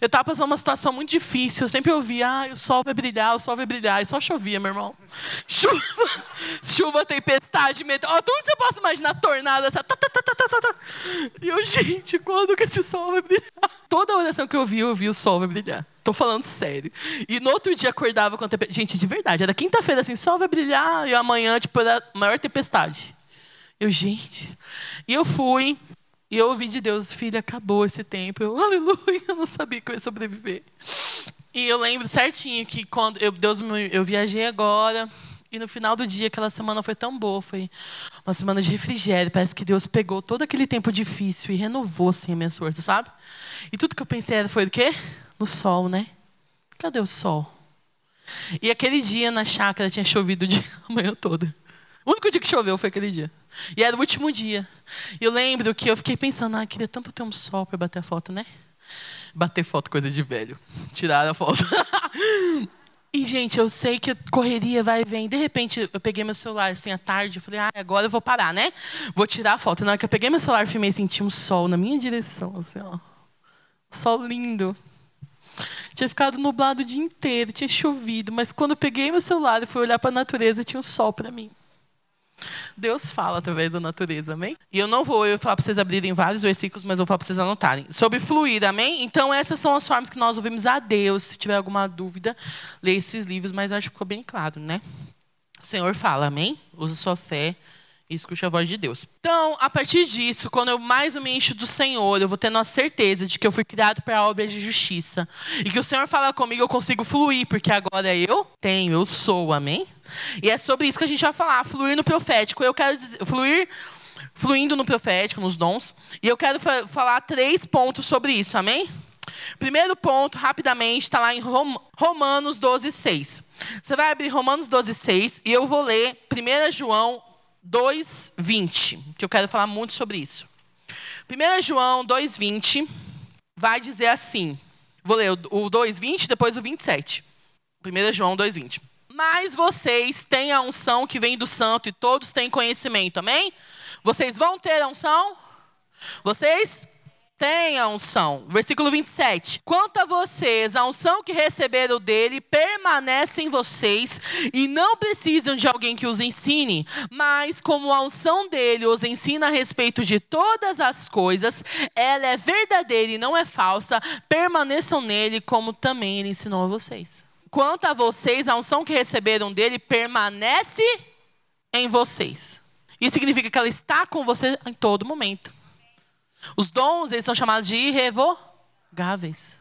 A: Eu estava passando uma situação muito difícil. Eu sempre ouvia, ah, o sol vai brilhar, o sol vai brilhar. E só chovia, meu irmão. <laughs> Chuva, chuva tempestade. Oh, tudo você possa imaginar, tornado, essa. Tá, tá, tá, e eu, gente, quando que esse sol vai brilhar? Toda oração que eu vi, eu vi o sol vai brilhar. Tô falando sério. E no outro dia acordava com a tempestade. Gente, de verdade, era quinta-feira assim, sol vai brilhar. E amanhã, tipo, era a maior tempestade. Eu, gente. E eu fui, e eu ouvi de Deus, filha, acabou esse tempo. Eu, <laughs> aleluia, eu não sabia que eu ia sobreviver. E eu lembro certinho que quando eu, Deus eu viajei agora, e no final do dia, aquela semana foi tão boa, foi uma semana de refrigério. Parece que Deus pegou todo aquele tempo difícil e renovou assim a minha força, sabe? E tudo que eu pensei era foi do quê? No sol, né? Cadê o sol? E aquele dia na chácara tinha chovido dia, <laughs> a manhã toda. O único dia que choveu foi aquele dia. E era o último dia. E eu lembro que eu fiquei pensando, ah, queria tanto ter um sol para bater a foto, né? Bater foto, coisa de velho. Tirar a foto. <laughs> e, gente, eu sei que correria vai e vem. De repente, eu peguei meu celular assim à tarde. Eu falei, ah, agora eu vou parar, né? Vou tirar a foto. Na hora que eu peguei meu celular, filmei, senti um sol na minha direção, assim, ó. Sol lindo. Tinha ficado nublado o dia inteiro, tinha chovido, mas quando eu peguei meu celular e fui olhar para a natureza, tinha um sol para mim. Deus fala através da natureza, amém? E eu não vou eu falar para vocês abrirem vários versículos, mas eu vou falar para vocês anotarem. Sobre fluir, amém? Então, essas são as formas que nós ouvimos a Deus. Se tiver alguma dúvida, leia esses livros, mas acho que ficou bem claro, né? O Senhor fala, amém? Usa sua fé escute a voz de Deus. Então, a partir disso, quando eu mais me encho do Senhor, eu vou tendo a certeza de que eu fui criado para obras de justiça. E que o Senhor fala comigo, eu consigo fluir, porque agora eu tenho, eu sou, amém? E é sobre isso que a gente vai falar, fluir no profético. Eu quero dizer, fluir, fluindo no profético, nos dons. E eu quero fa falar três pontos sobre isso, amém? Primeiro ponto, rapidamente, está lá em Romanos 12, 6. Você vai abrir Romanos 12, 6 e eu vou ler 1 João 2:20, que eu quero falar muito sobre isso. 1 João 2:20 vai dizer assim. Vou ler o 2:20, depois o 27. 1 João 2:20. Mas vocês têm a unção que vem do santo e todos têm conhecimento, amém? Vocês vão ter a unção? Vocês tem a unção. Versículo 27. Quanto a vocês, a unção que receberam dele permanece em vocês e não precisam de alguém que os ensine, mas como a unção dele os ensina a respeito de todas as coisas, ela é verdadeira e não é falsa, permaneçam nele como também ele ensinou a vocês. Quanto a vocês, a unção que receberam dele permanece em vocês. Isso significa que ela está com você em todo momento. Os dons, eles são chamados de irrevogáveis.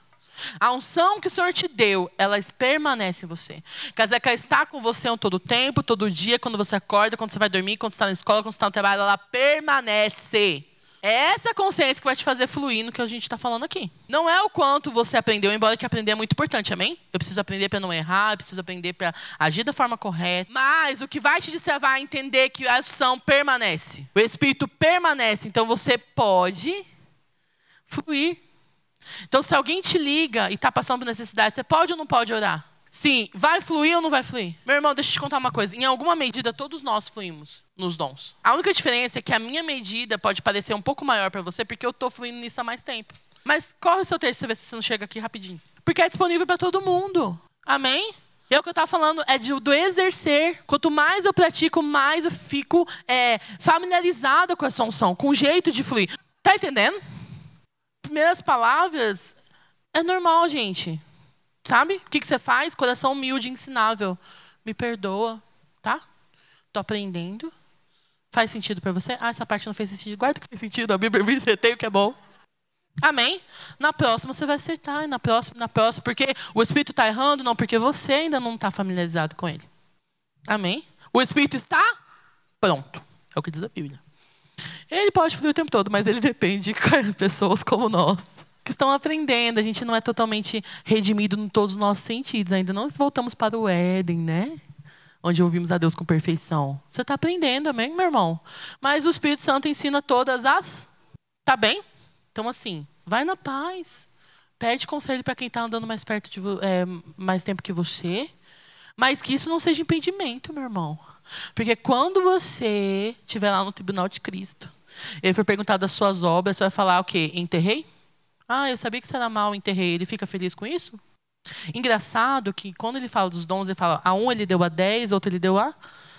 A: A unção que o Senhor te deu, ela permanece em você. Quer dizer que ela está com você todo tempo, todo dia, quando você acorda, quando você vai dormir, quando você está na escola, quando você está no trabalho, ela permanece. É essa consciência que vai te fazer fluir no que a gente está falando aqui. Não é o quanto você aprendeu, embora que aprender é muito importante, amém? Eu preciso aprender para não errar, eu preciso aprender para agir da forma correta. Mas o que vai te destravar é entender que a ação permanece. O Espírito permanece. Então você pode fluir. Então se alguém te liga e está passando por necessidade, você pode ou não pode orar? Sim, vai fluir ou não vai fluir? Meu irmão, deixa eu te contar uma coisa. Em alguma medida, todos nós fluímos nos dons. A única diferença é que a minha medida pode parecer um pouco maior para você, porque eu estou fluindo nisso há mais tempo. Mas corre o seu texto para ver se você não chega aqui rapidinho. Porque é disponível para todo mundo. Amém? E é o que eu estava falando é de, do exercer. Quanto mais eu pratico, mais eu fico é, familiarizada com essa unção, com o jeito de fluir. Tá entendendo? Primeiras palavras é normal, gente. Sabe? O que, que você faz? Coração humilde, ensinável. Me perdoa, tá? Tô aprendendo. Faz sentido para você? Ah, essa parte não fez sentido. Guarda que fez sentido. A Bíblia <laughs> tem o que é bom. Amém? Na próxima você vai acertar. E na próxima, na próxima. Porque o Espírito está errando? Não, porque você ainda não está familiarizado com ele. Amém? O Espírito está pronto. É o que diz a Bíblia. Ele pode fluir o tempo todo, mas ele <laughs> depende de <laughs> pessoas como nós que estão aprendendo. A gente não é totalmente redimido em todos os nossos sentidos. Ainda não voltamos para o Éden, né? Onde ouvimos a Deus com perfeição. Você está aprendendo, amém, meu irmão? Mas o Espírito Santo ensina todas as. Tá bem? Então, assim, vai na paz. Pede conselho para quem está andando mais perto de é, mais tempo que você. Mas que isso não seja impedimento, meu irmão. Porque quando você estiver lá no tribunal de Cristo, ele for perguntar das suas obras, você vai falar o quê? Enterrei? Ah, eu sabia que você era mal, enterrei. Ele fica feliz com isso? Engraçado que quando ele fala dos dons, ele fala a um ele deu a dez, outro ele deu a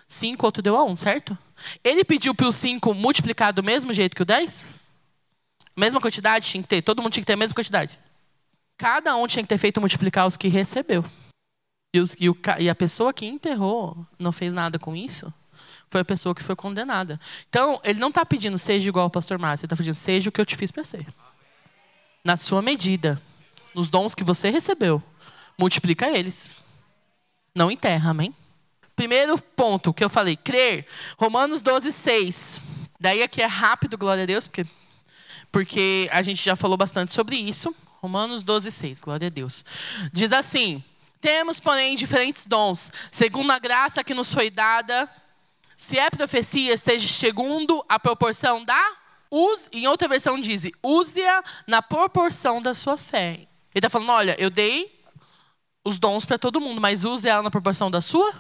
A: cinco, outro deu a um, certo? Ele pediu para o cinco multiplicar do mesmo jeito que o dez? Mesma quantidade tinha que ter, todo mundo tinha que ter a mesma quantidade. Cada um tinha que ter feito multiplicar os que recebeu. E, os, e, o, e a pessoa que enterrou não fez nada com isso, foi a pessoa que foi condenada. Então, ele não está pedindo seja igual ao pastor Márcio, ele está pedindo seja o que eu te fiz para ser na sua medida, nos dons que você recebeu, multiplica eles. Não enterra, amém? Primeiro ponto que eu falei, crer. Romanos 12, 6. Daí aqui é rápido, glória a Deus, porque, porque a gente já falou bastante sobre isso. Romanos 12, 6, glória a Deus. Diz assim: Temos, porém, diferentes dons, segundo a graça que nos foi dada. Se é profecia, esteja segundo a proporção da Use, em outra versão diz, use-a na proporção da sua fé. Ele está falando, olha, eu dei os dons para todo mundo, mas use ela na proporção da sua?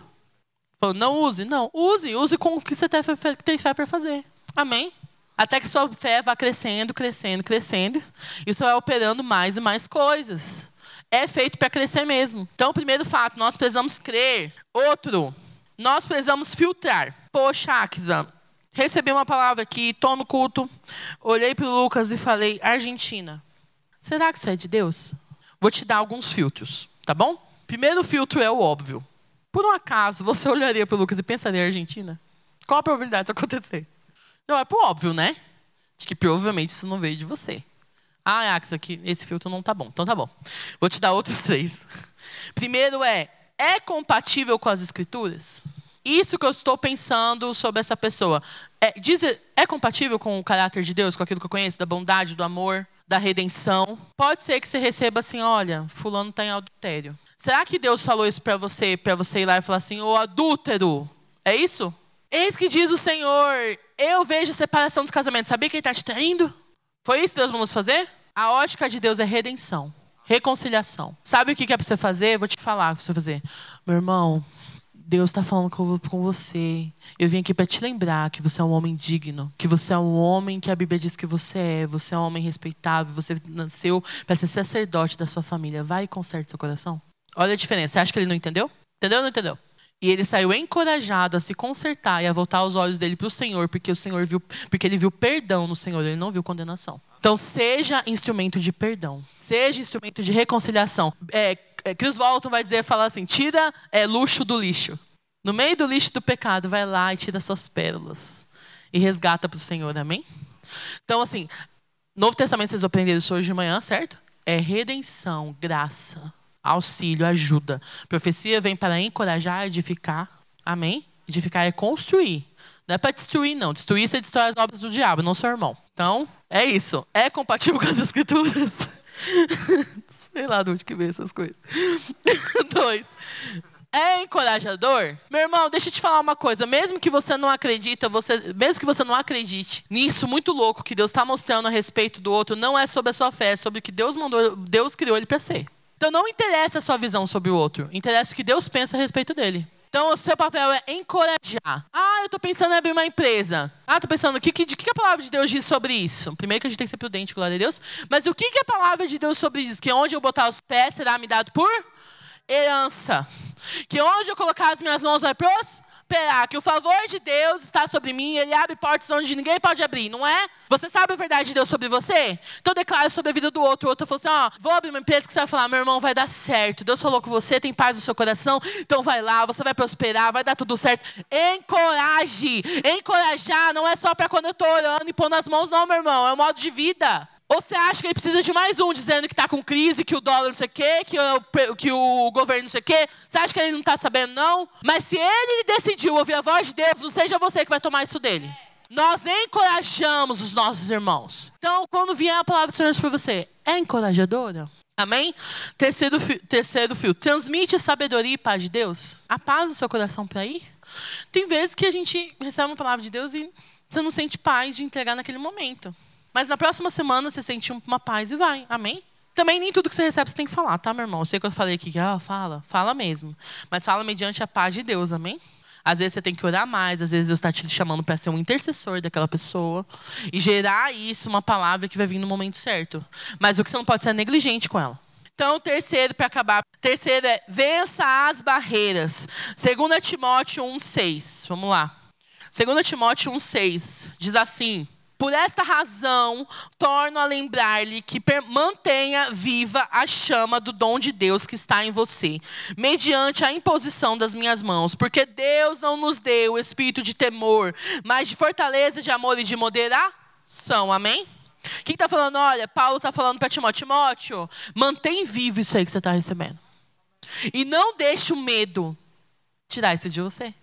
A: Não use, não. Use, use com o que você tem fé para fazer. Amém? Até que sua fé vá crescendo, crescendo, crescendo. E você vai operando mais e mais coisas. É feito para crescer mesmo. Então, primeiro fato, nós precisamos crer. Outro, nós precisamos filtrar. Poxa, Aksa, Recebi uma palavra aqui, estou no culto, olhei para o Lucas e falei, Argentina. Será que isso é de Deus? Vou te dar alguns filtros, tá bom? Primeiro filtro é o óbvio. Por um acaso, você <laughs> olharia para o Lucas e pensaria Argentina? Qual a probabilidade disso acontecer? Não, é pro óbvio, né? De que provavelmente isso não veio de você. Ah, Ax, aqui, esse filtro não tá bom. Então tá bom. Vou te dar outros <laughs> três. Primeiro é, é compatível com as escrituras? Isso que eu estou pensando sobre essa pessoa. É, diz, é compatível com o caráter de Deus, com aquilo que eu conheço, da bondade, do amor, da redenção? Pode ser que você receba assim, olha, fulano está em adultério. Será que Deus falou isso para você, para você ir lá e falar assim, ô adúltero? É isso? Eis que diz o Senhor, eu vejo a separação dos casamentos. Sabia que ele está te traindo? Foi isso que Deus vamos fazer? A ótica de Deus é redenção, reconciliação. Sabe o que é para você fazer? Vou te falar para você fazer. Meu irmão, Deus está falando com, você. Eu vim aqui para te lembrar que você é um homem digno, que você é um homem que a Bíblia diz que você é. Você é um homem respeitável. Você nasceu para ser sacerdote da sua família. Vai e conserte seu coração. Olha a diferença. Você acha que ele não entendeu? Entendeu ou não entendeu? E ele saiu encorajado a se consertar e a voltar os olhos dele para o Senhor, porque o Senhor viu, porque ele viu perdão no Senhor, ele não viu condenação. Então seja instrumento de perdão, seja instrumento de reconciliação. É, é, Chris Walton vai dizer, falar assim, tira é, luxo do lixo. No meio do lixo do pecado, vai lá e tira suas pérolas e resgata para o Senhor, amém? Então assim, Novo Testamento vocês aprenderam isso hoje de manhã, certo? É redenção, graça auxílio, ajuda. Profecia vem para encorajar, edificar. Amém? Edificar é construir. Não é para destruir, não. Destruir, você destrói as obras do diabo, não seu irmão. Então, é isso. É compatível <laughs> com as escrituras? <laughs> Sei lá de onde que vem essas coisas. <laughs> Dois. É encorajador? Meu irmão, deixa eu te falar uma coisa. Mesmo que você não acredita, você, mesmo que você não acredite nisso muito louco que Deus está mostrando a respeito do outro, não é sobre a sua fé, é sobre o que Deus mandou, Deus criou ele para ser. Então não interessa a sua visão sobre o outro, interessa o que Deus pensa a respeito dele. Então, o seu papel é encorajar. Ah, eu estou pensando em abrir uma empresa. Ah, estou pensando, que, que, que a palavra de Deus diz sobre isso? Primeiro que a gente tem que ser prudente, glória a Deus. Mas o que, que a palavra de Deus sobre isso? Que onde eu botar os pés será me dado por herança. Que onde eu colocar as minhas mãos vai prosperar esperar que o favor de Deus está sobre mim, ele abre portas onde ninguém pode abrir, não é? Você sabe a verdade de Deus sobre você? Então declara sobre a vida do outro. O outro falou assim: ó, vou abrir uma empresa que você vai falar, meu irmão, vai dar certo. Deus falou com você, tem paz no seu coração, então vai lá, você vai prosperar, vai dar tudo certo. Encoraje. Encorajar não é só para quando eu estou orando e pondo as mãos, não, meu irmão, é um modo de vida. Ou você acha que ele precisa de mais um dizendo que está com crise, que o dólar não sei o quê, que o, que o governo não sei o quê? Você acha que ele não está sabendo, não? Mas se ele decidiu ouvir a voz de Deus, não seja você que vai tomar isso dele. Nós encorajamos os nossos irmãos. Então, quando vier a palavra do Senhor para você, é encorajadora? Amém? Terceiro, terceiro fio. Transmite sabedoria e paz de Deus. A paz do seu coração para ir. Tem vezes que a gente recebe uma palavra de Deus e você não sente paz de entregar naquele momento. Mas na próxima semana você sente uma paz e vai. Amém? Também nem tudo que você recebe você tem que falar, tá, meu irmão? Eu sei que eu falei aqui que ah, fala, fala mesmo. Mas fala mediante a paz de Deus, amém? Às vezes você tem que orar mais, às vezes Deus está te chamando para ser um intercessor daquela pessoa e gerar isso, uma palavra que vai vir no momento certo. Mas o que você não pode ser negligente com ela. Então, terceiro, para acabar, terceiro é vença as barreiras. 2 Timóteo 1,6. Vamos lá. 2 Timóteo 1,6 diz assim. Por esta razão, torno a lembrar-lhe que mantenha viva a chama do dom de Deus que está em você, mediante a imposição das minhas mãos, porque Deus não nos deu o espírito de temor, mas de fortaleza, de amor e de moderação. Amém? Quem está falando? Olha, Paulo está falando para Timóteo: Timóteo, mantém vivo isso aí que você está recebendo. E não deixe o medo tirar isso de você.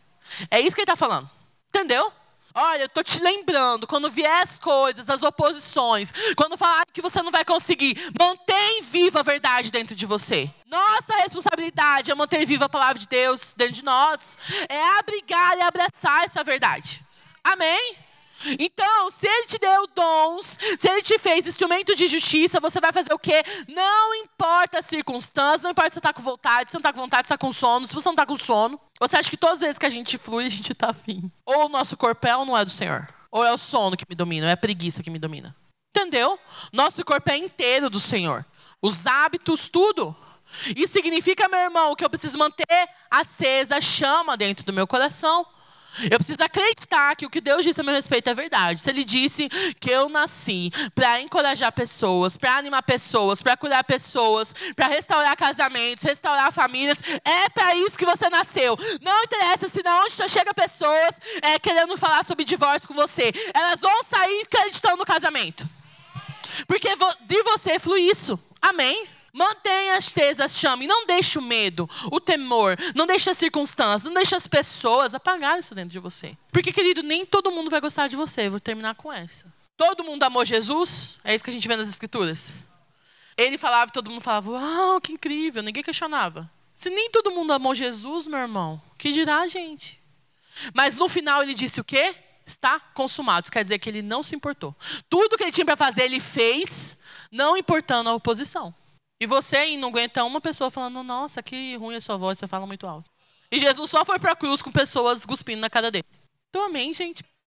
A: É isso que ele está falando. Entendeu? Olha, eu tô te lembrando, quando vier as coisas, as oposições, quando falar que você não vai conseguir, mantém viva a verdade dentro de você. Nossa responsabilidade é manter viva a palavra de Deus dentro de nós, é abrigar e abraçar essa verdade. Amém? Então, se ele te deu dons, se ele te fez instrumento de justiça, você vai fazer o quê? Não importa as circunstâncias, não importa se você está com vontade, se você não está com vontade, se está com sono, se você não está com sono. Você acha que todas as vezes que a gente flui, a gente está afim? Ou o nosso corpo é ou não é do Senhor? Ou é o sono que me domina, ou é a preguiça que me domina? Entendeu? Nosso corpo é inteiro do Senhor. Os hábitos, tudo. Isso significa, meu irmão, que eu preciso manter acesa a chama dentro do meu coração. Eu preciso acreditar que o que Deus disse a meu respeito é verdade. Se Ele disse que eu nasci para encorajar pessoas, para animar pessoas, para curar pessoas, para restaurar casamentos, restaurar famílias, é para isso que você nasceu. Não interessa se na onde só chega pessoas é, querendo falar sobre divórcio com você. Elas vão sair acreditando no casamento. Porque de você flui isso. Amém? Mantenha acesa a chama e não deixe o medo, o temor, não deixe as circunstâncias, não deixe as pessoas apagar isso dentro de você. Porque, querido, nem todo mundo vai gostar de você. Vou terminar com essa. Todo mundo amou Jesus? É isso que a gente vê nas escrituras. Ele falava e todo mundo falava, uau, que incrível, ninguém questionava. Se nem todo mundo amou Jesus, meu irmão, que dirá a gente? Mas no final ele disse o quê? Está consumado. Isso quer dizer que ele não se importou. Tudo que ele tinha para fazer, ele fez, não importando a oposição. E você não aguenta uma pessoa falando, nossa, que ruim a sua voz, você fala muito alto. E Jesus só foi para a cruz com pessoas cuspindo na cara dele. Então, amém, gente?